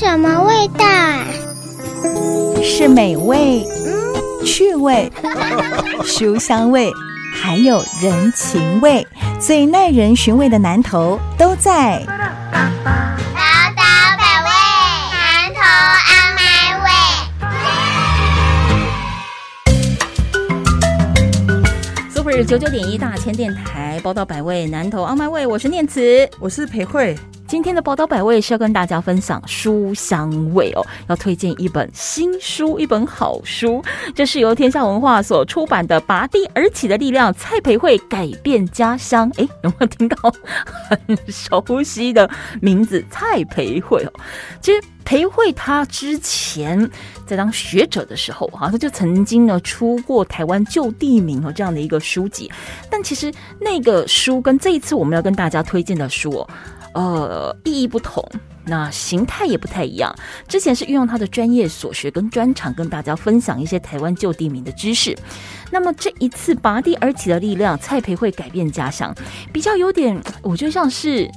什么味道啊？是美味、趣味、书香味，还有人情味，最耐人寻味的南头都在。宝岛百味，南投阿麦味。Super 九九点一大千电台，宝岛百味，南投阿麦味，我是念慈，我是裴慧。今天的宝岛百味是要跟大家分享书香味哦，要推荐一本新书，一本好书。这是由天下文化所出版的《拔地而起的力量》，蔡培慧改变家乡。哎，有没有听到很熟悉的名字？蔡培慧哦，其实培慧他之前在当学者的时候啊，他就曾经呢出过台湾旧地名哦这样的一个书籍。但其实那个书跟这一次我们要跟大家推荐的书哦。呃，意义不同，那形态也不太一样。之前是运用他的专业所学跟专长，跟大家分享一些台湾旧地名的知识。那么这一次拔地而起的力量，蔡培会改变家乡，比较有点，我觉得像是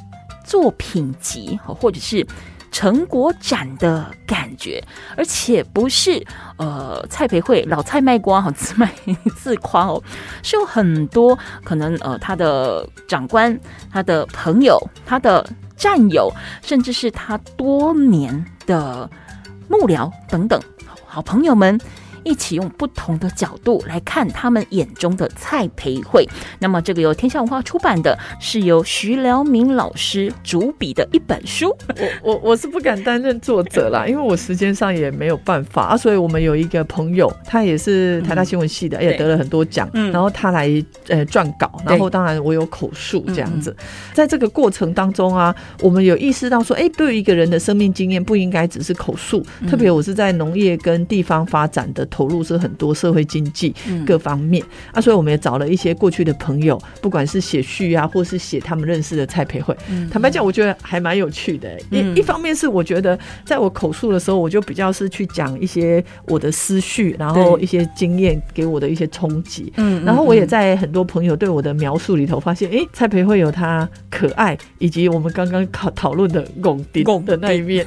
作品集，或者是成果展的感觉，而且不是呃蔡培慧老蔡卖瓜好自卖自夸哦，是有很多可能呃他的长官、他的朋友、他的战友，甚至是他多年的幕僚等等好朋友们。一起用不同的角度来看他们眼中的蔡培慧。那么，这个由天下文化出版的，是由徐辽明老师主笔的一本书。我我我是不敢担任作者啦，因为我时间上也没有办法啊。所以我们有一个朋友，他也是台大新闻系的，也得了很多奖，然后他来呃撰稿，然后当然我有口述这样子。在这个过程当中啊，我们有意识到说，哎，对于一个人的生命经验，不应该只是口述。特别我是在农业跟地方发展的。投入是很多社会经济各方面啊，所以我们也找了一些过去的朋友，不管是写序啊，或是写他们认识的蔡培慧。坦白讲，我觉得还蛮有趣的。一一方面是我觉得，在我口述的时候，我就比较是去讲一些我的思绪，然后一些经验给我的一些冲击。嗯，然后我也在很多朋友对我的描述里头发现，哎，蔡培慧有他可爱，以及我们刚刚讨讨论的拱顶的那一面。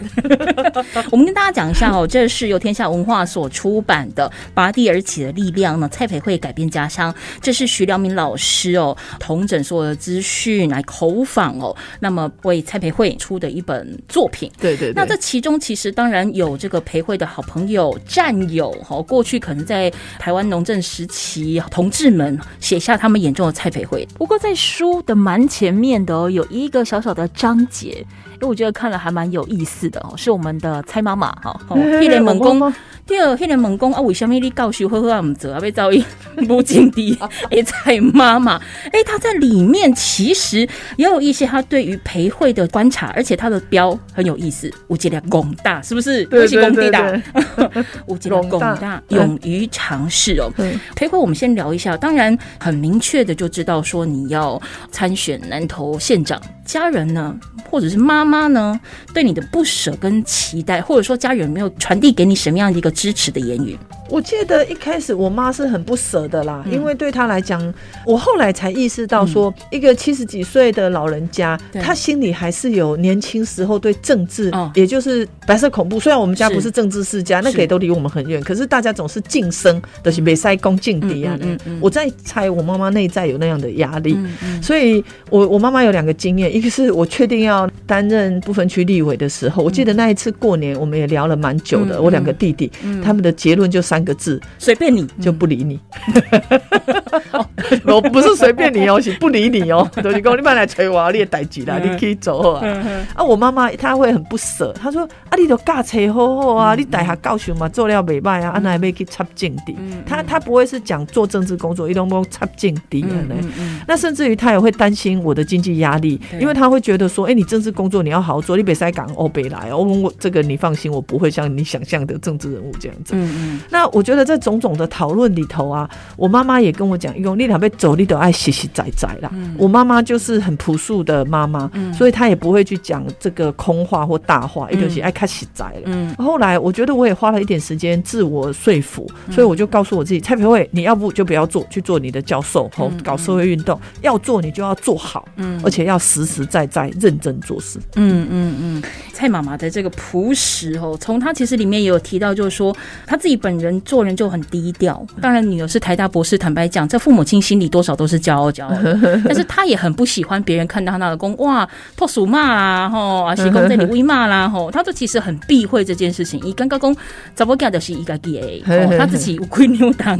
我们跟大家讲一下哦，这是由天下文化所出版。的拔地而起的力量呢？蔡培慧改变家乡，这是徐良明老师哦，同整所有的资讯来口访哦，那么为蔡培慧出的一本作品。对对。那这其中其实当然有这个培慧的好朋友、战友哈，过去可能在台湾农政时期，同志们写下他们眼中的蔡培慧。不过在书的蛮前面的哦，有一个小小的章节，因为我觉得看了还蛮有意思的哦，是我们的蔡妈妈哈，一脸猛攻。第二，迄个猛攻啊，为什么你教授好好啊唔做啊？被遭遇不敬的诶蔡妈妈，哎，他在里面其实也有一些他对于培慧的观察，而且他的标很有意思，无极量广大，是不是？对对对对，我记得广大，勇于尝试哦。培慧，我们先聊一下，当然很明确的就知道说你要参选南投县长，家人呢，或者是妈妈呢，对你的不舍跟期待，或者说家人没有传递给你什么样的一个。支持的言语，我记得一开始我妈是很不舍的啦，因为对她来讲，我后来才意识到说，一个七十几岁的老人家，他心里还是有年轻时候对政治，也就是白色恐怖。虽然我们家不是政治世家，那个也都离我们很远，可是大家总是晋升的是没塞公敬敌啊。我在猜，我妈妈内在有那样的压力，所以我我妈妈有两个经验，一个是我确定要担任不分区立委的时候，我记得那一次过年我们也聊了蛮久的，我两个弟弟。他们的结论就三个字：随便你就不理你。我不是随便你哦，是不理你哦。都是讲你慢来催我，你也待急啦，你可以走啊。啊，我妈妈她会很不舍，她说：“啊，你都驾车好好啊，你带下教授嘛，做了美败啊，啊那没去插政地。”她她不会是讲做政治工作，一动不动插政地的呢。那甚至于她也会担心我的经济压力，因为她会觉得说：“哎，你政治工作你要好好做，你别塞港欧北来哦。”我这个你放心，我不会像你想象的政治人物。这样子，嗯嗯，那我觉得在种种的讨论里头啊，我妈妈也跟我讲。用力两边走，你都爱实实在在啦。我妈妈就是很朴素的妈妈，所以她也不会去讲这个空话或大话，一个是爱看实在了。后来我觉得我也花了一点时间自我说服，所以我就告诉我自己，蔡培慧，你要不就不要做，去做你的教授，吼，搞社会运动，要做你就要做好，嗯，而且要实实在在认真做事。嗯嗯嗯，蔡妈妈的这个朴实哦，从她其实里面也有提到，就是说她自己本人做人就很低调。当然，女儿是台大博士，坦白讲，在父母亲心里多少都是骄傲骄傲，但是她也很不喜欢别人看到她的公哇破鼠骂啦，吼啊，喜公在你微骂啦，吼，她都其实很避讳这件事情。以刚刚讲，怎么讲的是一个 gay，他自己亏牛当，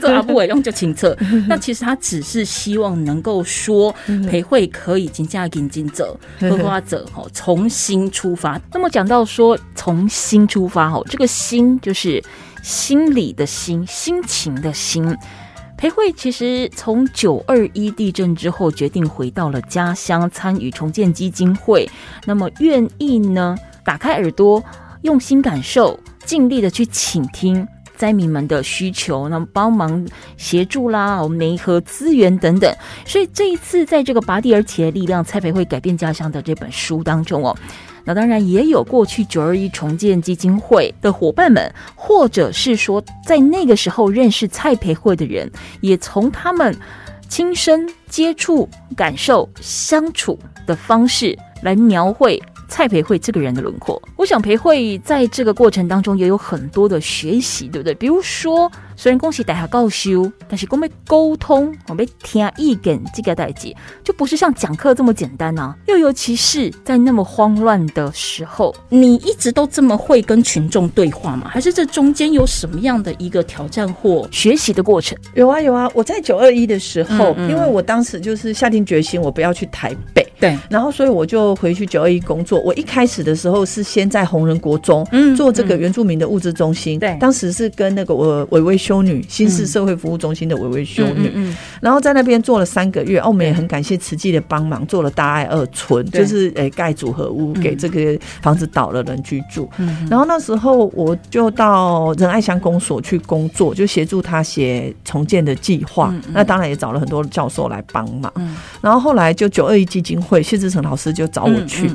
做阿不伟用就清澈。那其实他只是希望能够说培慧可以进加进进者，喝花者吼重新出发。那么讲到说重新出发吼，这个心就是心理的心，心情的心。裴慧其实从九二一地震之后，决定回到了家乡，参与重建基金会。那么愿意呢，打开耳朵，用心感受，尽力的去倾听灾民们的需求，那么帮忙协助啦，我们媒合资源等等。所以这一次在这个拔地而起的力量，蔡培慧改变家乡的这本书当中哦。那当然也有过去九二一重建基金会的伙伴们，或者是说在那个时候认识蔡培慧的人，也从他们亲身接触、感受、相处的方式来描绘蔡培慧这个人的轮廓。我想培慧在这个过程当中也有很多的学习，对不对？比如说。虽然恭喜大家高修，但是光被沟通，我被听意见这个代际，就不是像讲课这么简单呐。又尤其是在那么慌乱的时候，你一直都这么会跟群众对话吗？还是这中间有什么样的一个挑战或学习的过程？有啊有啊，我在九二一的时候，因为我当时就是下定决心，我不要去台北，对，然后所以我就回去九二一工作。我一开始的时候是先在红人国中，嗯，做这个原住民的物资中心，对，当时是跟那个我伟伟。修女，新市社会服务中心的维维修女，然后在那边做了三个月。我们也很感谢慈济的帮忙，做了大爱二村，就是诶盖组合屋给这个房子倒了人居住。然后那时候我就到仁爱乡公所去工作，就协助他写重建的计划。那当然也找了很多教授来帮忙。然后后来就九二一基金会谢志成老师就找我去。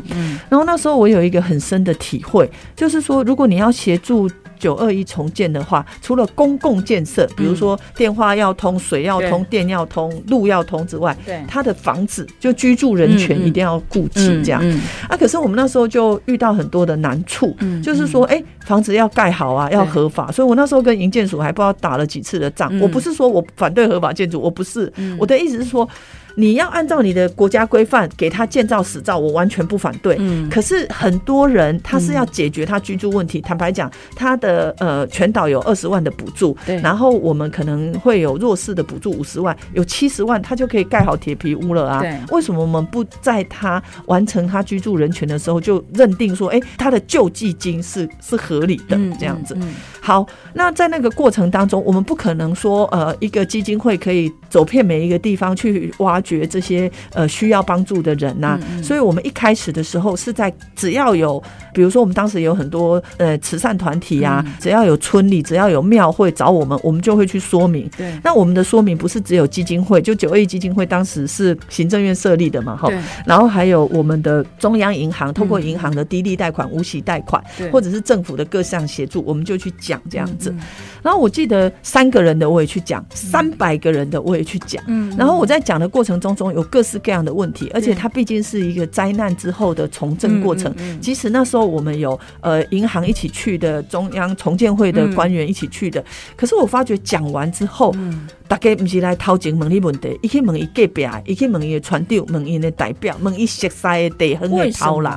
然后那时候我有一个很深的体会，就是说如果你要协助。九二一重建的话，除了公共建设，比如说电话要通、水要通、电要通、路要通之外，对，他的房子就居住人权一定要顾及这样。啊，可是我们那时候就遇到很多的难处，就是说，哎，房子要盖好啊，要合法，所以我那时候跟营建署还不知道打了几次的仗。我不是说我反对合法建筑，我不是，我的意思是说。你要按照你的国家规范给他建造死造，我完全不反对。嗯，可是很多人他是要解决他居住问题。坦白讲，他的呃全岛有二十万的补助，对，然后我们可能会有弱势的补助五十万，有七十万他就可以盖好铁皮屋了啊。对，为什么我们不在他完成他居住人权的时候就认定说，哎，他的救济金是是合理的这样子？好，那在那个过程当中，我们不可能说呃一个基金会可以走遍每一个地方去挖。觉这些呃需要帮助的人呐，所以我们一开始的时候是在只要有，比如说我们当时有很多呃慈善团体啊，只要有村里，只要有庙会找我们，我们就会去说明。对，那我们的说明不是只有基金会，就九 A 基金会当时是行政院设立的嘛，哈，然后还有我们的中央银行，通过银行的低利贷款、无息贷款，或者是政府的各项协助，我们就去讲这样子。然后我记得三个人的我也去讲，三百个人的我也去讲，嗯，然后我在讲的过程。中中有各式各样的问题，而且它毕竟是一个灾难之后的重振过程。即使那时候我们有呃银行一起去的，中央重建会的官员一起去的，可是我发觉讲完之后。大家不是来掏钱问你问题，一去问伊隔壁，一去问伊的传递，问伊的代表，问伊熟悉的地方的头人。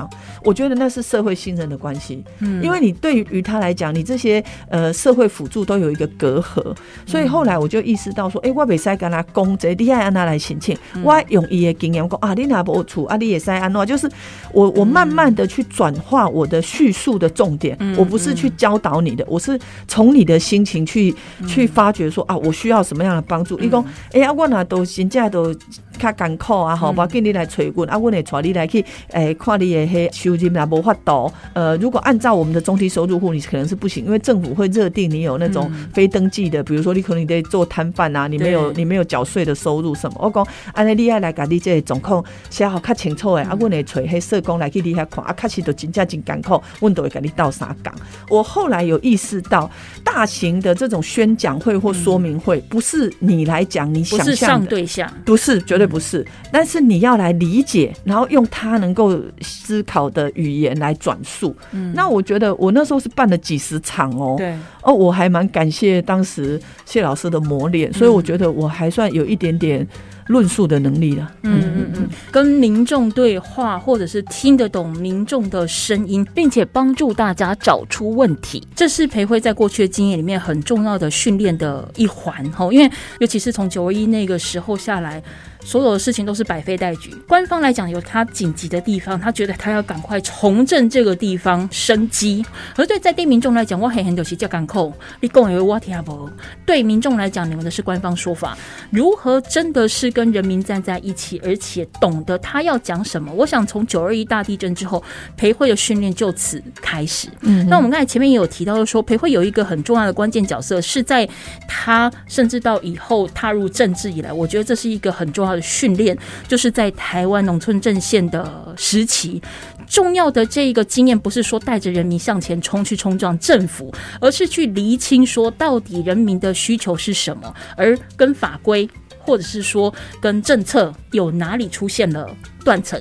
我觉得那是社会信任的关系，嗯，因为你对于他来讲，你这些呃社会辅助都有一个隔阂，所以后来我就意识到说，哎，我未使跟他讲这，你爱按他来申请，我用伊的经验讲啊，你那无处啊，你也使安怎，就是我我慢慢的去转化我的叙述的重点，我不是去教导你的，我是从你的心情去去发掘说啊，我需要什么样的。帮助，伊讲，哎呀，我那都现在都较艰苦啊，好吧，给你来找我，啊，我会带你来去，诶，看你的迄收金拿不发到，呃，如果按照我们的中低收入户，你可能是不行，因为政府会认定你有那种非登记的，比如说你可能得做摊贩啊，你没有你没有缴税的收入什么。我讲，安尼你爱来，家你这总控写好较清楚诶，啊，阮会找黑社工来去你遐看，啊，确实都真正真艰苦，阮都会给你倒啥讲。我后来有意识到，大型的这种宣讲会或说明会，不是你来讲你想象的。对象，不是绝对不是，但是你要来理解，然后用他能够思考的语言来转述。嗯，那我觉得我那时候是办了几十场哦，对，哦，我还蛮感谢当时谢老师的磨练，所以我觉得我还算有一点点。论述的能力了，嗯嗯嗯，跟民众对话，或者是听得懂民众的声音，并且帮助大家找出问题，这是培辉在过去的经验里面很重要的训练的一环哈。因为尤其是从九二一那个时候下来。所有的事情都是百废待举。官方来讲有他紧急的地方，他觉得他要赶快重振这个地方生机。而对在地民众来讲，我很很有些叫港口，你讲为我听不。对民众来讲，你们的是官方说法，如何真的是跟人民站在一起，而且懂得他要讲什么？我想从九二一大地震之后，培慧的训练就此开始。嗯，那我们刚才前面也有提到说，培慧有一个很重要的关键角色，是在他甚至到以后踏入政治以来，我觉得这是一个很重要的。训练就是在台湾农村阵线的时期，重要的这一个经验不是说带着人民向前冲去冲撞政府，而是去厘清说到底人民的需求是什么，而跟法规或者是说跟政策有哪里出现了断层。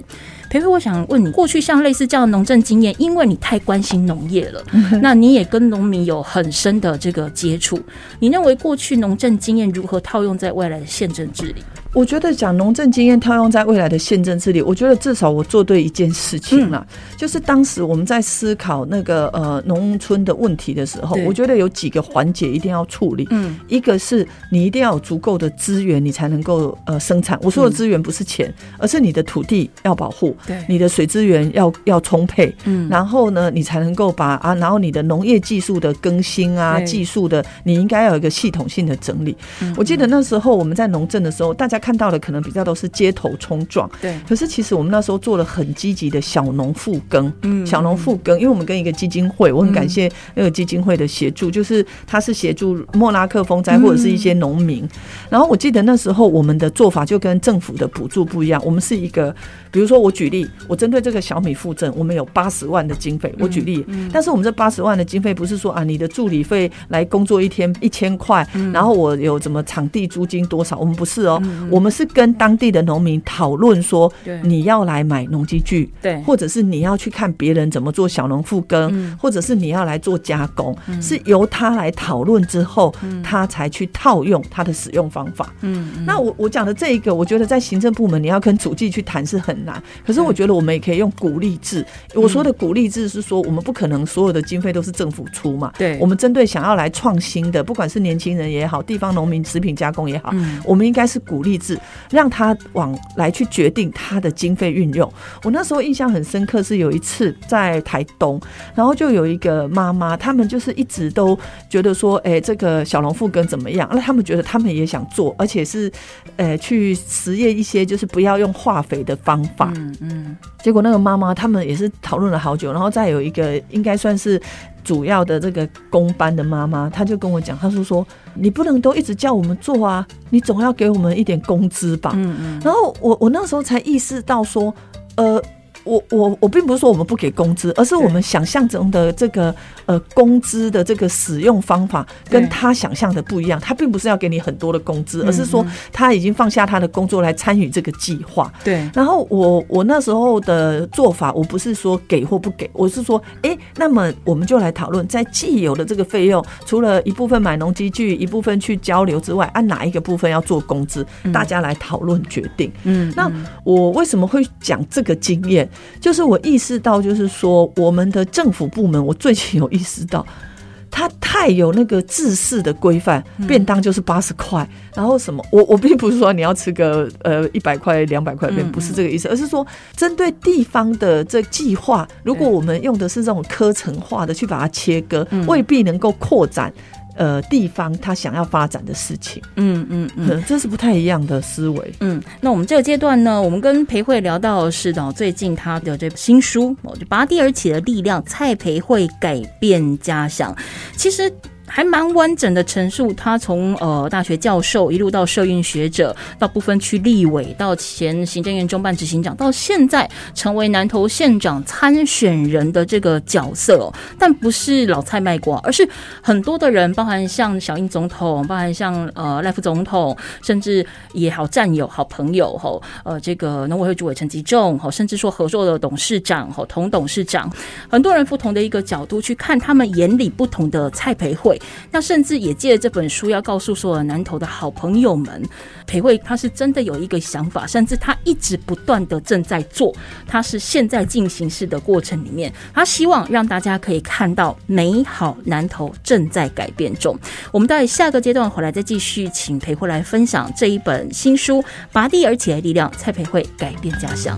培培，我想问你，过去像类似这样的农政经验，因为你太关心农业了，那你也跟农民有很深的这个接触，你认为过去农政经验如何套用在未来的县政治里？我觉得讲农政经验套用在未来的宪政治理，我觉得至少我做对一件事情了，就是当时我们在思考那个呃农村的问题的时候，我觉得有几个环节一定要处理。嗯，一个是你一定要有足够的资源，你才能够呃生产。我说的资源不是钱，而是你的土地要保护，对，你的水资源要要充沛。嗯，然后呢，你才能够把啊，然后你的农业技术的更新啊，技术的你应该要有一个系统性的整理。我记得那时候我们在农政的时候，大家。看到的可能比较都是街头冲撞，对。可是其实我们那时候做了很积极的小农复耕，嗯，小农复耕，因为我们跟一个基金会，我很感谢那个基金会的协助，就是他是协助莫拉克风灾或者是一些农民。然后我记得那时候我们的做法就跟政府的补助不一样，我们是一个，比如说我举例，我针对这个小米附赠，我们有八十万的经费，我举例，但是我们这八十万的经费不是说啊，你的助理费来工作一天一千块，然后我有什么场地租金多少，我们不是哦。我们是跟当地的农民讨论说，你要来买农机具，对，或者是你要去看别人怎么做小农复耕，或者是你要来做加工，是由他来讨论之后，他才去套用他的使用方法。嗯，那我我讲的这一个，我觉得在行政部门你要跟主计去谈是很难，可是我觉得我们也可以用鼓励制。我说的鼓励制是说，我们不可能所有的经费都是政府出嘛，对，我们针对想要来创新的，不管是年轻人也好，地方农民食品加工也好，我们应该是鼓励制。让他往来去决定他的经费运用。我那时候印象很深刻，是有一次在台东，然后就有一个妈妈，他们就是一直都觉得说，哎，这个小农复耕怎么样？那他们觉得他们也想做，而且是，呃，去实验一些就是不要用化肥的方法。嗯嗯。结果那个妈妈他们也是讨论了好久，然后再有一个应该算是。主要的这个工班的妈妈，她就跟我讲，她说说你不能都一直叫我们做啊，你总要给我们一点工资吧。嗯嗯。然后我我那时候才意识到说，呃。我我我并不是说我们不给工资，而是我们想象中的这个呃工资的这个使用方法跟他想象的不一样。他并不是要给你很多的工资，而是说他已经放下他的工作来参与这个计划。对。然后我我那时候的做法，我不是说给或不给，我是说，哎，那么我们就来讨论，在既有的这个费用，除了一部分买农机具，一部分去交流之外，按哪一个部分要做工资，大家来讨论决定。嗯。那我为什么会讲这个经验？就是我意识到，就是说，我们的政府部门，我最近有意识到，他太有那个制式的规范，便当就是八十块，然后什么，我我并不是说你要吃个呃一百块、两百块便不是这个意思，而是说针对地方的这计划，如果我们用的是这种科层化的去把它切割，未必能够扩展。呃地方他想要发展的事情。嗯嗯嗯，这是不太一样的思维。嗯，那我们这个阶段呢，我们跟裴慧聊到的是呢，最近他的这新书《就拔地而起的力量》，蔡培慧改变家乡。其实。还蛮完整的陈述，他从呃大学教授一路到社运学者，到不分区立委，到前行政院中办执行长，到现在成为南投县长参选人的这个角色。但不是老蔡卖瓜，而是很多的人，包含像小英总统，包含像呃赖副总统，甚至也好战友、好朋友吼，呃这个农委会主委陈吉仲吼，甚至说合作的董事长吼同董事长，很多人不同的一个角度去看他们眼里不同的蔡培慧。那甚至也借着这本书要告诉所有南投的好朋友们，裴慧他是真的有一个想法，甚至他一直不断的正在做，他是现在进行式的过程里面，他希望让大家可以看到美好南投正在改变中。我们在下个阶段回来再继续，请裴慧来分享这一本新书《拔地而起的力量》，蔡培慧改变家乡。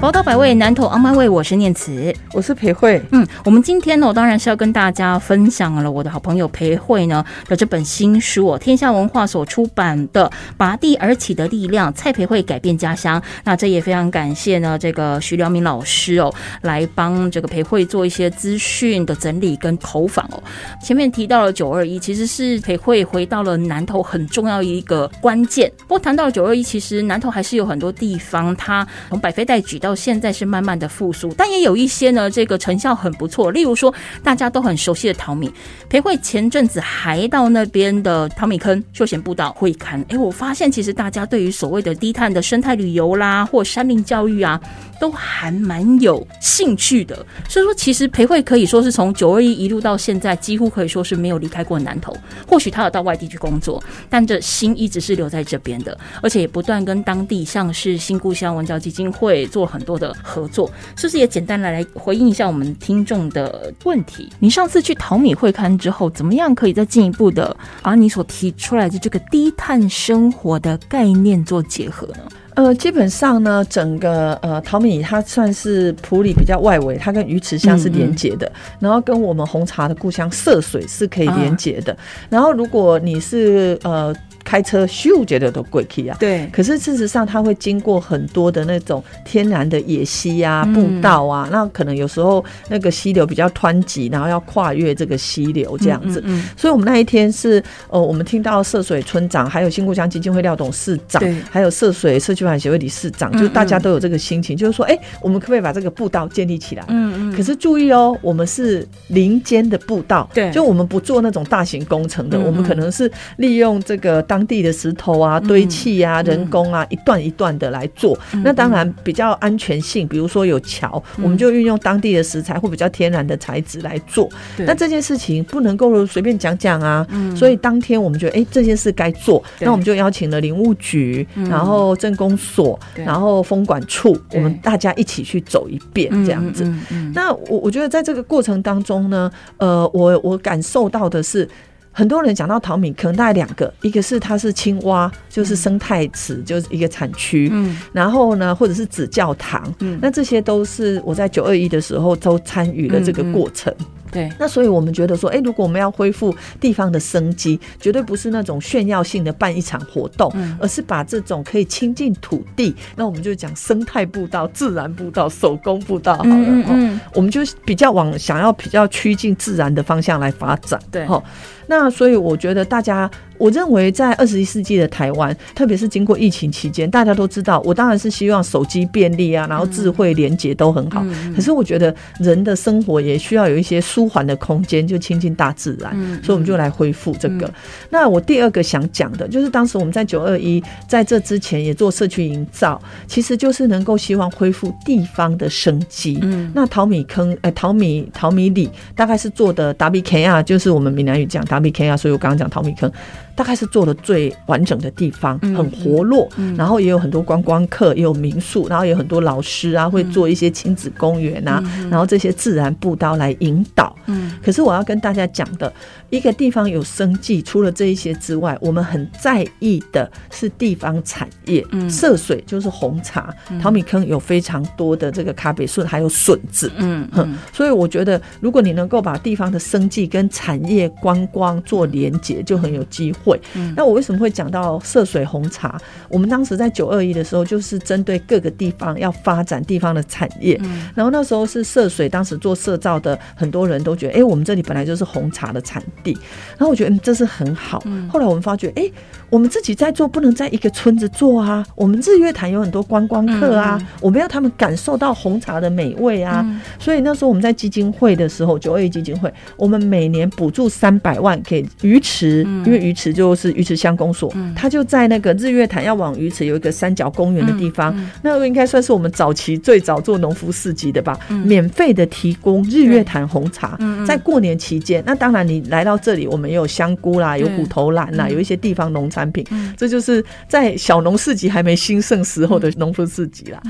宝岛百味，南投 On My Way，我是念慈，我是裴慧。嗯，我们今天呢，当然是要跟大家分享了我的好朋友裴慧呢的这本新书哦，天下文化所出版的《拔地而起的力量》，蔡培慧改变家乡。那这也非常感谢呢，这个徐良明老师哦，来帮这个裴慧做一些资讯的整理跟口访哦。前面提到了九二一，其实是裴慧回到了南投很重要一个关键。不过谈到了九二一，其实南投还是有很多地方，它从百废待举到到现在是慢慢的复苏，但也有一些呢，这个成效很不错。例如说，大家都很熟悉的淘米，裴慧前阵子还到那边的淘米坑休闲步道会看。哎，我发现其实大家对于所谓的低碳的生态旅游啦，或山林教育啊。都还蛮有兴趣的，所以说其实裴慧可以说是从九二一一路到现在，几乎可以说是没有离开过南投。或许他有到外地去工作，但这心一直是留在这边的，而且也不断跟当地像是新故乡文教基金会做很多的合作。是不是也简单来来回应一下我们听众的问题？你上次去淘米会刊之后，怎么样可以再进一步的把你所提出来的这个低碳生活的概念做结合呢？呃，基本上呢，整个呃淘米它算是普里比较外围，它跟鱼池乡是连接的，然后跟我们红茶的故乡涉水是可以连接的。然后如果你是呃。开车咻觉得都贵气啊，对。可是事实上，它会经过很多的那种天然的野溪啊、步道啊，那可能有时候那个溪流比较湍急，然后要跨越这个溪流这样子。嗯所以，我们那一天是呃，我们听到涉水村长，还有新故乡基金会廖董事长，还有涉水社区发展协会理事长，就是大家都有这个心情，就是说，哎，我们可不可以把这个步道建立起来？嗯嗯。可是注意哦，我们是林间的步道，对，就我们不做那种大型工程的，我们可能是利用这个。当地的石头啊、堆砌啊、人工啊，一段一段的来做。那当然比较安全性，比如说有桥，我们就运用当地的食材或比较天然的材质来做。那这件事情不能够随便讲讲啊。所以当天我们觉得，哎，这件事该做，那我们就邀请了林务局，然后政工所，然后风管处，我们大家一起去走一遍这样子。那我我觉得在这个过程当中呢，呃，我我感受到的是。很多人讲到淘米，可能大概两个，一个是它是青蛙，就是生态池，就是一个产区，嗯，然后呢，或者是紫教堂，嗯，那这些都是我在九二一的时候都参与了这个过程。对，那所以我们觉得说，哎，如果我们要恢复地方的生机，绝对不是那种炫耀性的办一场活动，而是把这种可以亲近土地，那我们就讲生态步道、自然步道、手工步道好了，嗯，我们就比较往想要比较趋近自然的方向来发展，对，哈。那所以我觉得大家我认为在二十一世纪的台湾，特别是经过疫情期间，大家都知道，我当然是希望手机便利啊，然后智慧连接都很好。可是我觉得人的生活也需要有一些舒缓的空间，就亲近大自然。所以我们就来恢复这个。那我第二个想讲的就是，当时我们在九二一在这之前也做社区营造，其实就是能够希望恢复地方的生机。嗯，那淘米坑，哎，淘米淘米里大概是做的达比 K 啊，就是我们闽南语讲达比 K 啊，所以我刚刚讲淘米坑。大概是做的最完整的地方，很活络，然后也有很多观光客，也有民宿，然后也有很多老师啊，会做一些亲子公园啊，然后这些自然步道来引导。嗯，可是我要跟大家讲的，一个地方有生计，除了这一些之外，我们很在意的是地方产业。嗯，涉水就是红茶，淘米坑有非常多的这个咖啡树，还有笋子。嗯哼，所以我觉得，如果你能够把地方的生计跟产业观光做连结，就很有机会。那我为什么会讲到涉水红茶？我们当时在九二一的时候，就是针对各个地方要发展地方的产业。嗯然后那时候是涉水，当时做社造的很多人都觉得，哎，我们这里本来就是红茶的产地。然后我觉得，嗯，这是很好。后来我们发觉，哎，我们自己在做，不能在一个村子做啊。我们日月潭有很多观光客啊，我们要他们感受到红茶的美味啊。所以那时候我们在基金会的时候，九二一基金会，我们每年补助三百万给鱼池，因为鱼池。就是鱼池乡公所，他就在那个日月潭要往鱼池有一个三角公园的地方，那个应该算是我们早期最早做农夫市集的吧，免费的提供日月潭红茶，在过年期间，那当然你来到这里，我们也有香菇啦，有虎头兰啦，有一些地方农产品，这就是在小农市集还没兴盛时候的农夫市集啦。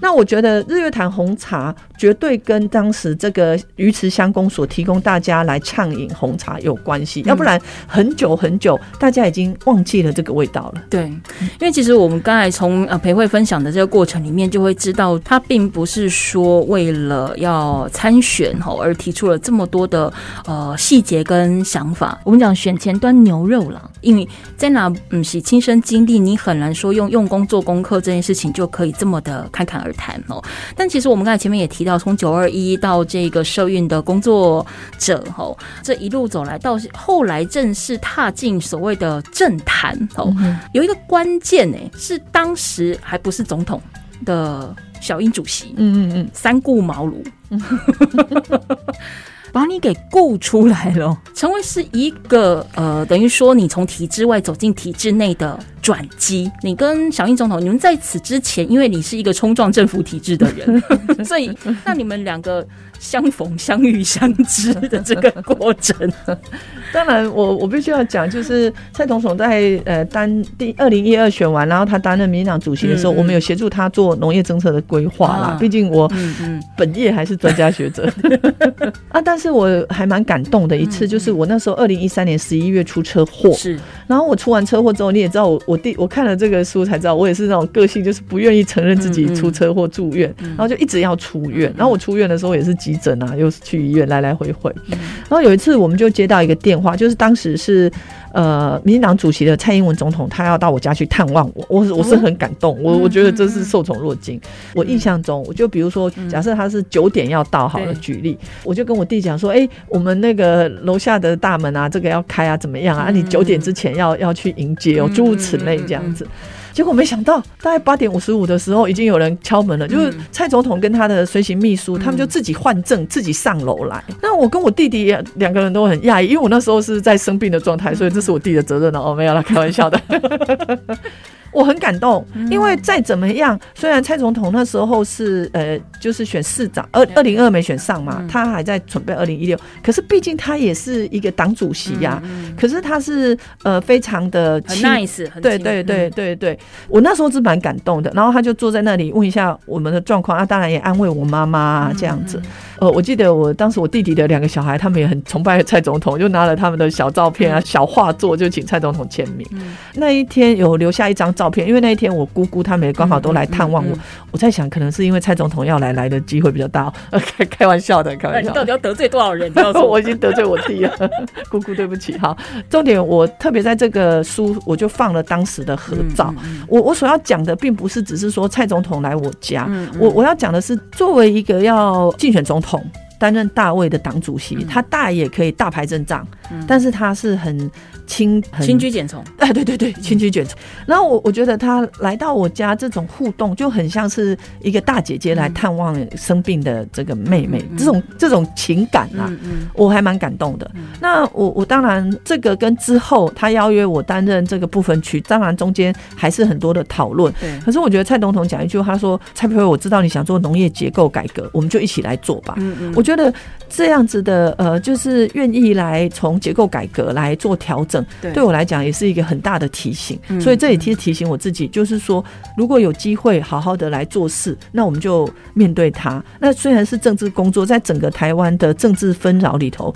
那我觉得日月潭红茶绝对跟当时这个鱼池乡公所提供大家来畅饮红茶有关系，要不然很久很久。大家已经忘记了这个味道了。对，因为其实我们刚才从呃培慧分享的这个过程里面，就会知道他并不是说为了要参选吼而提出了这么多的呃细节跟想法。我们讲选前端牛肉了，因为在哪嗯是亲身经历，你很难说用用功做功课这件事情就可以这么的侃侃而谈哦。但其实我们刚才前面也提到，从九二一到这个社运的工作者吼，这一路走来到后来正式踏进。所谓的政坛哦，有一个关键呢，是当时还不是总统的小英主席，嗯嗯嗯，三顾茅庐，把你给顾出来了，成为是一个呃，等于说你从体制外走进体制内的转机。你跟小英总统，你们在此之前，因为你是一个冲撞政府体制的人，所以那你们两个。相逢、相遇、相知的这个过程，当然，我我必须要讲，就是蔡总统在呃担第二零一二选完，然后他担任民进党主席的时候，我们有协助他做农业政策的规划啦。毕竟我本业还是专家学者 啊。但是我还蛮感动的一次，就是我那时候二零一三年十一月出车祸，是。然后我出完车祸之后，你也知道，我我弟我看了这个书才知道，我也是那种个性，就是不愿意承认自己出车祸住院，然后就一直要出院。然后我出院的时候也是。急诊啊，又是去医院来来回回。然后有一次，我们就接到一个电话，就是当时是呃，民进党主席的蔡英文总统，他要到我家去探望我。我我是很感动，我我觉得这是受宠若惊。我印象中，我就比如说，假设他是九点要到，好了，举例，我就跟我弟讲说，哎，我们那个楼下的大门啊，这个要开啊，怎么样啊？你九点之前要要去迎接哦，诸如此类这样子。结果没想到，大概八点五十五的时候，已经有人敲门了。就是蔡总统跟他的随行秘书，他们就自己换证，自己上楼来。那我跟我弟弟两个人都很讶异，因为我那时候是在生病的状态，所以这是我弟的责任了。哦，没有了，开玩笑的。我很感动，因为再怎么样，虽然蔡总统那时候是呃，就是选市长，二二零二没选上嘛，他还在准备二零一六，可是毕竟他也是一个党主席呀。可是他是呃，非常的 nice，对对对对对，我那时候是蛮感动的。然后他就坐在那里问一下我们的状况，啊，当然也安慰我妈妈这样子。呃，我记得我当时我弟弟的两个小孩，他们也很崇拜蔡总统，就拿了他们的小照片啊、小画作，就请蔡总统签名。那一天有留下一张照片，因为那一天我姑姑他们也刚好都来探望我。我在想，可能是因为蔡总统要来，来的机会比较大。开开玩笑的，开玩笑。你到底要得罪多少人？我已经得罪我弟了，姑姑对不起。好，重点我特别在这个书，我就放了当时的合照。我我所要讲的，并不是只是说蔡总统来我家，我我要讲的是，作为一个要竞选总统。home. 担任大卫的党主席，他大也可以大牌阵仗，但是他是很。轻轻居简从，哎，对对对，轻居简从。然后我我觉得他来到我家这种互动，就很像是一个大姐姐来探望生病的这个妹妹，这种这种情感啊，我还蛮感动的。那我我当然这个跟之后他邀约我担任这个部分区，当然中间还是很多的讨论。可是我觉得蔡总统讲一句，他说：“蔡培慧，我知道你想做农业结构改革，我们就一起来做吧。”嗯嗯，我觉得这样子的呃，就是愿意来从结构改革来做调整。对我来讲也是一个很大的提醒，所以这也提提醒我自己，就是说，如果有机会好好的来做事，那我们就面对它。那虽然是政治工作，在整个台湾的政治纷扰里头。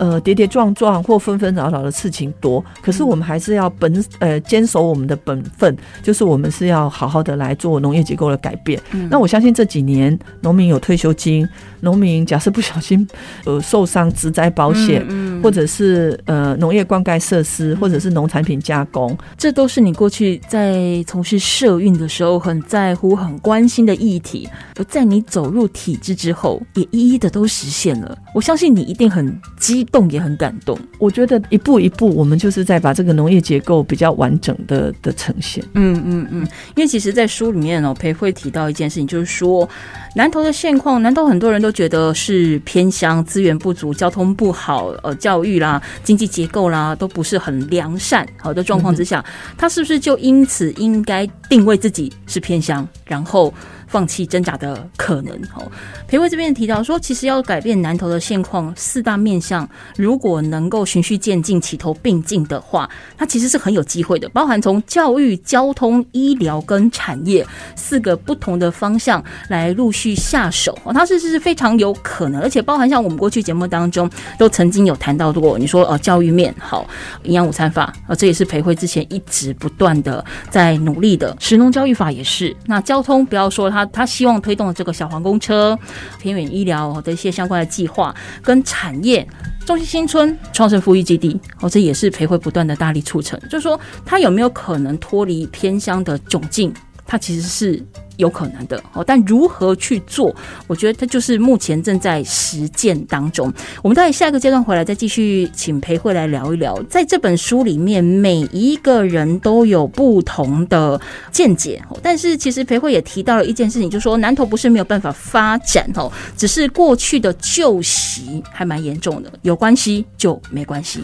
呃，跌跌撞撞或纷纷扰扰的事情多，可是我们还是要本呃坚守我们的本分，就是我们是要好好的来做农业结构的改变。那我相信这几年农民有退休金，农民假设不小心 呃受伤，植灾保险，或者是呃农业灌溉设施，或者是农产品加工，这都是你过去在从事社运的时候很在乎、很关心的议题。而在你走入体制之后，也一一的都实现了。我相信你一定很激。动也很感动，我觉得一步一步，我们就是在把这个农业结构比较完整的的呈现。嗯嗯嗯，因为其实，在书里面哦，裴会提到一件事情，就是说南投的现况，难道很多人都觉得是偏乡，资源不足，交通不好，呃，教育啦，经济结构啦，都不是很良善，好的状况之下，他是不是就因此应该定位自己是偏乡，然后？放弃挣扎的可能。哦，裴慧这边提到说，其实要改变南投的现况，四大面向如果能够循序渐进、齐头并进的话，它其实是很有机会的。包含从教育、交通、医疗跟产业四个不同的方向来陆续下手，哦，它是是非常有可能。而且包含像我们过去节目当中都曾经有谈到过，你说呃教育面好，营养午餐法啊，这也是裴慧之前一直不断的在努力的。食农教育法也是。那交通不要说它。他希望推动这个小黄公车、偏远医疗的一些相关的计划，跟产业中心新村创生富裕基地，哦，这也是培会不断的大力促成。就是说，他有没有可能脱离偏乡的窘境？他其实是。有可能的哦，但如何去做？我觉得它就是目前正在实践当中。我们在下一个阶段回来再继续请裴慧来聊一聊。在这本书里面，每一个人都有不同的见解，但是其实裴慧也提到了一件事情，就说南投不是没有办法发展哦，只是过去的旧习还蛮严重的。有关系就没关系，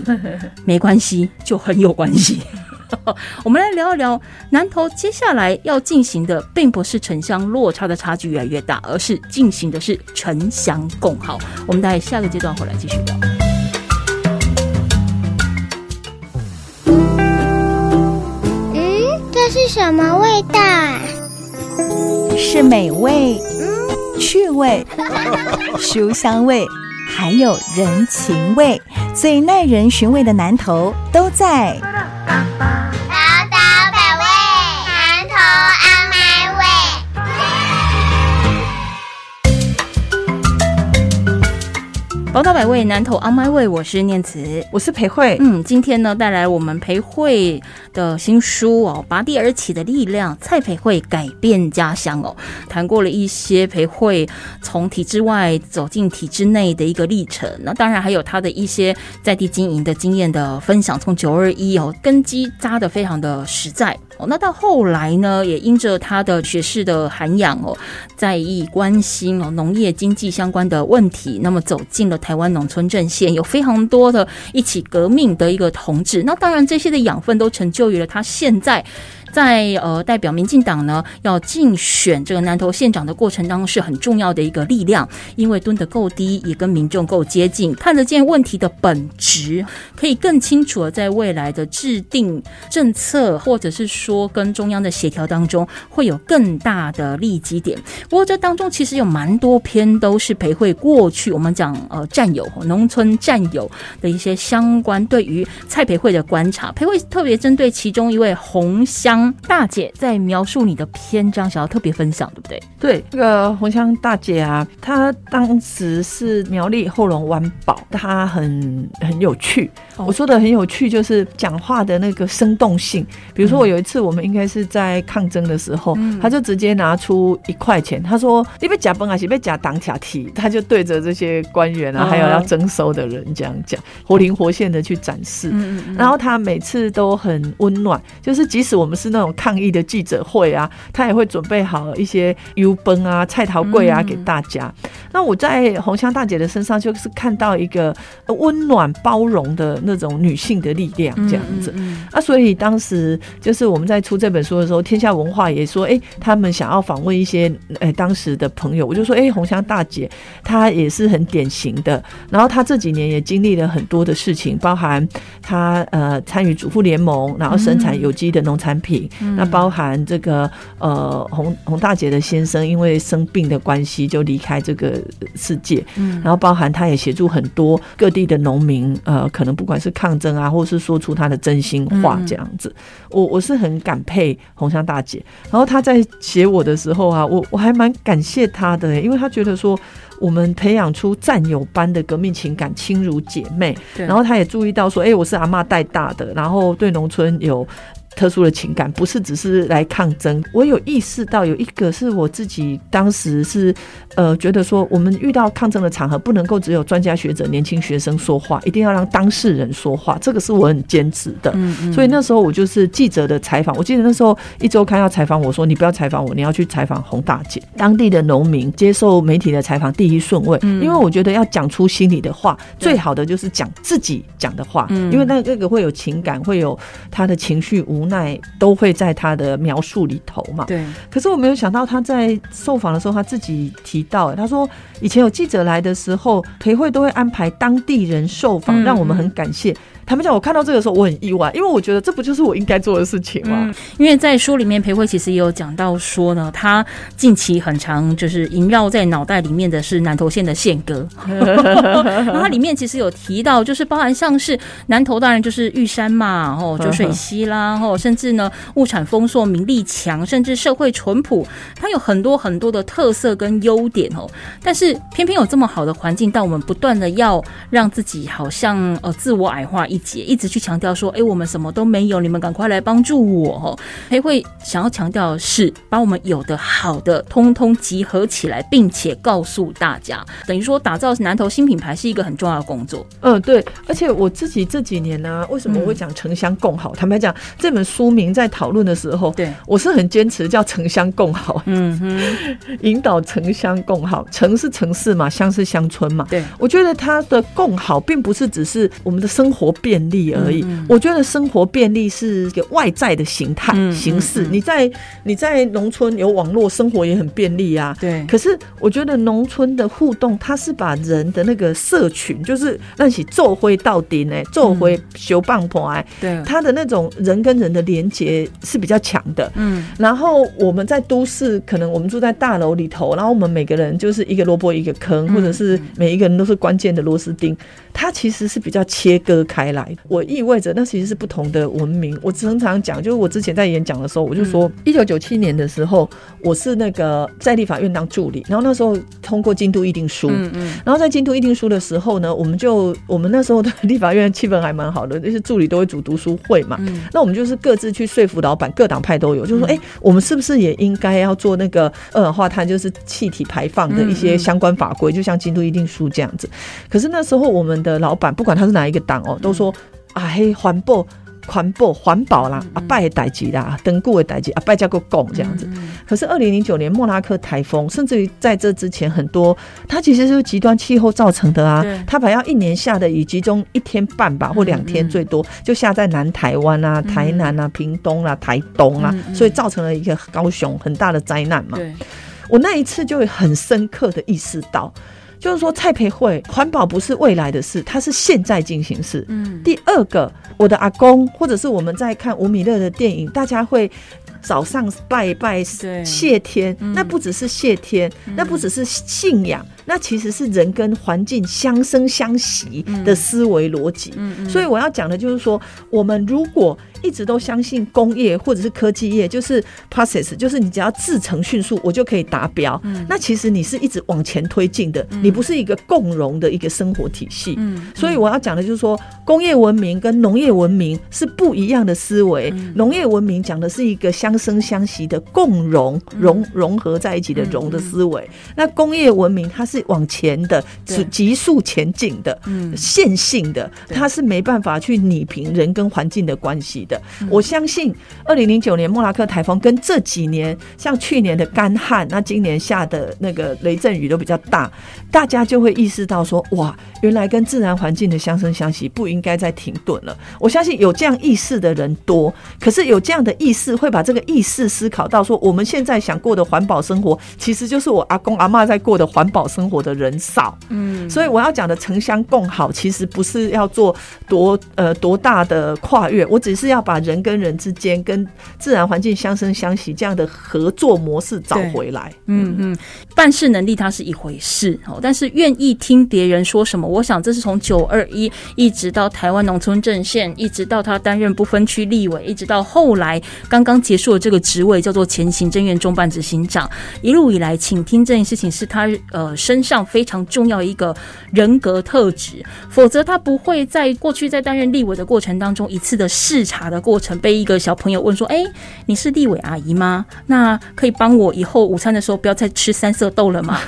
没关系就很有关系。我们来聊一聊南投接下来要进行的，并不是城乡落差的差距越来越大，而是进行的是城乡共好。我们待下个阶段回来继续聊。嗯，这是什么味道？是美味、趣味、书香味，还有人情味，最耐人寻味的南头都在。宝岛百味，南投 On My Way，我是念慈，我是裴慧。嗯，今天呢带来我们裴慧的新书哦，《拔地而起的力量》，蔡培慧改变家乡哦，谈过了一些培慧从体制外走进体制内的一个历程。那当然还有他的一些在地经营的经验的分享，从九二一哦，根基扎的非常的实在。哦，那到后来呢，也因着他的学士的涵养哦，在意关心哦农业经济相关的问题，那么走进了台湾农村阵线，有非常多的一起革命的一个同志。那当然，这些的养分都成就于了他现在。在呃代表民进党呢要竞选这个南投县长的过程当中是很重要的一个力量，因为蹲得够低，也跟民众够接近，看得见问题的本质，可以更清楚的在未来的制定政策，或者是说跟中央的协调当中会有更大的利基点。不过这当中其实有蛮多篇都是培慧过去我们讲呃战友农村战友的一些相关对于蔡培慧的观察，培慧特别针对其中一位红乡。大姐在描述你的篇章，想要特别分享，对不对？对，这个红香大姐啊，她当时是苗栗后龙湾堡，她很很有趣。我说的很有趣，就是讲话的那个生动性。比如说，我有一次我们应该是在抗争的时候，他就直接拿出一块钱，他说：“你被假崩啊是被假挡卡提？” 他就对着这些官员啊，还有要征收的人这样讲，活灵活现的去展示。然后他每次都很温暖，就是即使我们是那种抗议的记者会啊，他也会准备好一些油崩啊、菜桃柜啊给大家。那我在红香大姐的身上就是看到一个温暖包容的。那种女性的力量这样子。啊，所以当时就是我们在出这本书的时候，天下文化也说，哎，他们想要访问一些哎当时的朋友，我就说，哎，红香大姐她也是很典型的，然后她这几年也经历了很多的事情，包含她呃参与主妇联盟，然后生产有机的农产品，那包含这个呃红红大姐的先生因为生病的关系就离开这个世界，嗯，然后包含她也协助很多各地的农民，呃，可能不管。是抗争啊，或是说出他的真心话这样子，我我是很感佩红香大姐。然后她在写我的时候啊，我我还蛮感谢她的，因为她觉得说我们培养出战友般的革命情感，亲如姐妹。然后她也注意到说，哎，我是阿妈带大的，然后对农村有。特殊的情感不是只是来抗争，我有意识到有一个是我自己当时是呃觉得说，我们遇到抗争的场合不能够只有专家学者、年轻学生说话，一定要让当事人说话，这个是我很坚持的。所以那时候我就是记者的采访，我记得那时候一周刊要采访我说，你不要采访我，你要去采访洪大姐，当地的农民接受媒体的采访第一顺位，因为我觉得要讲出心里的话，最好的就是讲自己讲的话，因为那那个会有情感，会有他的情绪无。奈都会在他的描述里头嘛？对。可是我没有想到他在受访的时候，他自己提到，他说以前有记者来的时候，培会都会安排当地人受访，让我们很感谢。他们讲，我看到这个时候我很意外，因为我觉得这不就是我应该做的事情吗？因为在书里面，裴慧其实也有讲到说呢，他近期很长，就是萦绕在脑袋里面的是南投县的县歌。然后它里面其实有提到，就是包含像是南投当然就是玉山嘛，然后九水溪啦，然后甚至呢物产丰硕、民力强，甚至社会淳朴，它有很多很多的特色跟优点哦。但是偏偏有这么好的环境，但我们不断的要让自己好像呃自我矮化一。直去强调说：“哎，我们什么都没有，你们赶快来帮助我！”哦，裴会想要强调的是，把我们有的好的通通集合起来，并且告诉大家，等于说打造南投新品牌是一个很重要的工作。嗯，对。而且我自己这几年呢，为什么我会讲城乡共好？坦白讲，这本书名在讨论的时候，对我是很坚持叫城乡共好。嗯哼，引导城乡共好，城是城市嘛，乡是乡村嘛。对，我觉得它的共好，并不是只是我们的生活便利而已。我觉得生活便利是一个外在的形态形式。你在你在农村有网络，生活也很便利啊。对。可是我觉得农村的互动，它是把人的那个社群，就是那起做灰到底呢，做灰修棒婆哎，对，它的那种人跟人的连接是比较强的。嗯。然后我们在都市，可能我们住在大楼里头，然后我们每个人就是一个萝卜一个坑，或者是每一个人都是关键的螺丝钉，它其实是比较切割开来。我意味着那其实是不同的文明。我常常讲，就是我之前在演讲的时候，我就说，一九九七年的时候，我是那个在立法院当助理，然后那时候通过京都议定书，嗯嗯，然后在京都议定书的时候呢，我们就我们那时候的立法院气氛还蛮好的，那些助理都会组读书会嘛，嗯。那我们就是各自去说服老板，各党派都有，就是说，哎，我们是不是也应该要做那个二氧化碳就是气体排放的一些相关法规，就像京都议定书这样子。可是那时候我们的老板，不管他是哪一个党哦，都说。啊嘿，环保、环保、环保啦！阿拜代级啦，登固的代级，阿拜叫个拱这样子。可是二零零九年莫拉克台风，甚至于在这之前很多，它其实是极端气候造成的啊。它本来要一年下的雨，集中一天半吧，或两天最多，就下在南台湾啊、台南啊、屏东啊、台东啊，所以造成了一个高雄很大的灾难嘛。我那一次就很深刻的意识到。就是说，蔡培慧环保不是未来的事，它是现在进行式。嗯，第二个，我的阿公，或者是我们在看吴米勒的电影，大家会早上拜拜谢天，那不只是谢天，那不只是信仰。那其实是人跟环境相生相息的思维逻辑。所以我要讲的就是说，我们如果一直都相信工业或者是科技业，就是 process，就是你只要制成迅速，我就可以达标。那其实你是一直往前推进的，你不是一个共融的一个生活体系。所以我要讲的就是说，工业文明跟农业文明是不一样的思维。农业文明讲的是一个相生相息的共融融融合在一起的融的思维。那工业文明它是往前的，是急速前进的，线性的，它是没办法去拟平人跟环境的关系的。我相信，二零零九年莫拉克台风跟这几年像去年的干旱，那今年下的那个雷阵雨都比较大，大家就会意识到说，哇，原来跟自然环境的相生相息不应该再停顿了。我相信有这样意识的人多，可是有这样的意识会把这个意识思考到说，我们现在想过的环保生活，其实就是我阿公阿妈在过的环保生活的人少。嗯，所以我要讲的城乡共好，其实不是要做多呃多大的跨越，我只是要把人跟人之间跟自然环境相生相息这样的合作模式找回来。嗯嗯，办事能力它是一回事哦，但是愿意听别人说什么，我想这是从九二一一直到台湾农村阵线，一直到他担任不分区立委，一直到后来刚刚结束的这个职位叫做前行政院中办执行长，一路以来，请听这件事情是他呃身上非常重要一个人格特质，否则他不会在过去在担任立委的过程当中一次的视察的过程被一个小朋友问说：“哎，你是立委阿姨吗？那可以帮我以后午餐的时候不要再吃三色豆了吗？”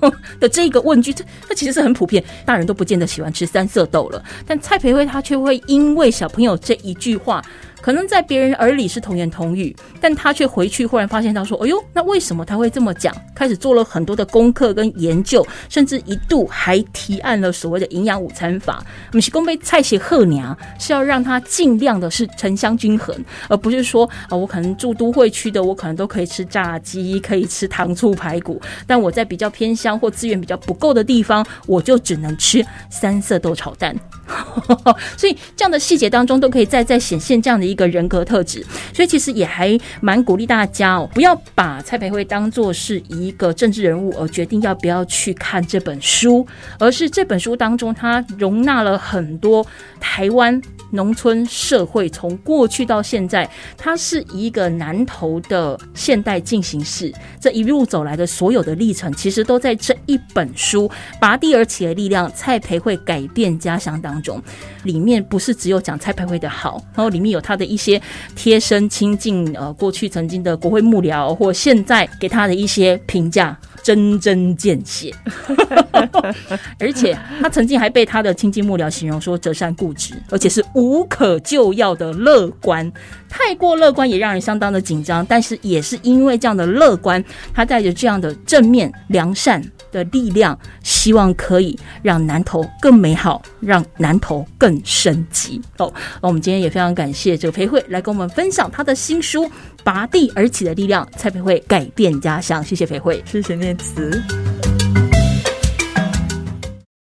的这个问句，这这其实是很普遍，大人都不见得喜欢吃三色豆了，但蔡培慧他却会因为小朋友这一句话。可能在别人耳里是童言童语，但他却回去忽然发现到说：“哎呦，那为什么他会这么讲？”开始做了很多的功课跟研究，甚至一度还提案了所谓的营养午餐法。我们是公杯菜写贺娘是要让他尽量的是城乡均衡，而不是说啊，我可能住都会区的，我可能都可以吃炸鸡，可以吃糖醋排骨，但我在比较偏乡或资源比较不够的地方，我就只能吃三色豆炒蛋。所以这样的细节当中，都可以再再显现这样的一一个人格特质。所以其实也还蛮鼓励大家哦，不要把蔡培慧当做是一个政治人物而决定要不要去看这本书，而是这本书当中它容纳了很多台湾农村社会从过去到现在，它是一个南投的现代进行式，这一路走来的所有的历程，其实都在这一本书《拔地而起的力量》蔡培慧改变家乡。当中，里面不是只有讲蔡培慧的好，然后里面有他的一些贴身亲近，呃，过去曾经的国会幕僚或现在给他的一些评价，针针见血。而且他曾经还被他的亲近幕僚形容说，折善固执，而且是无可救药的乐观。太过乐观也让人相当的紧张，但是也是因为这样的乐观，他带着这样的正面良善的力量，希望可以让南投更美好，让南投更升级。哦，那我们今天也非常感谢这个裴慧来跟我们分享他的新书《拔地而起的力量》，蔡培慧改变家乡。谢谢裴慧，谢谢念慈。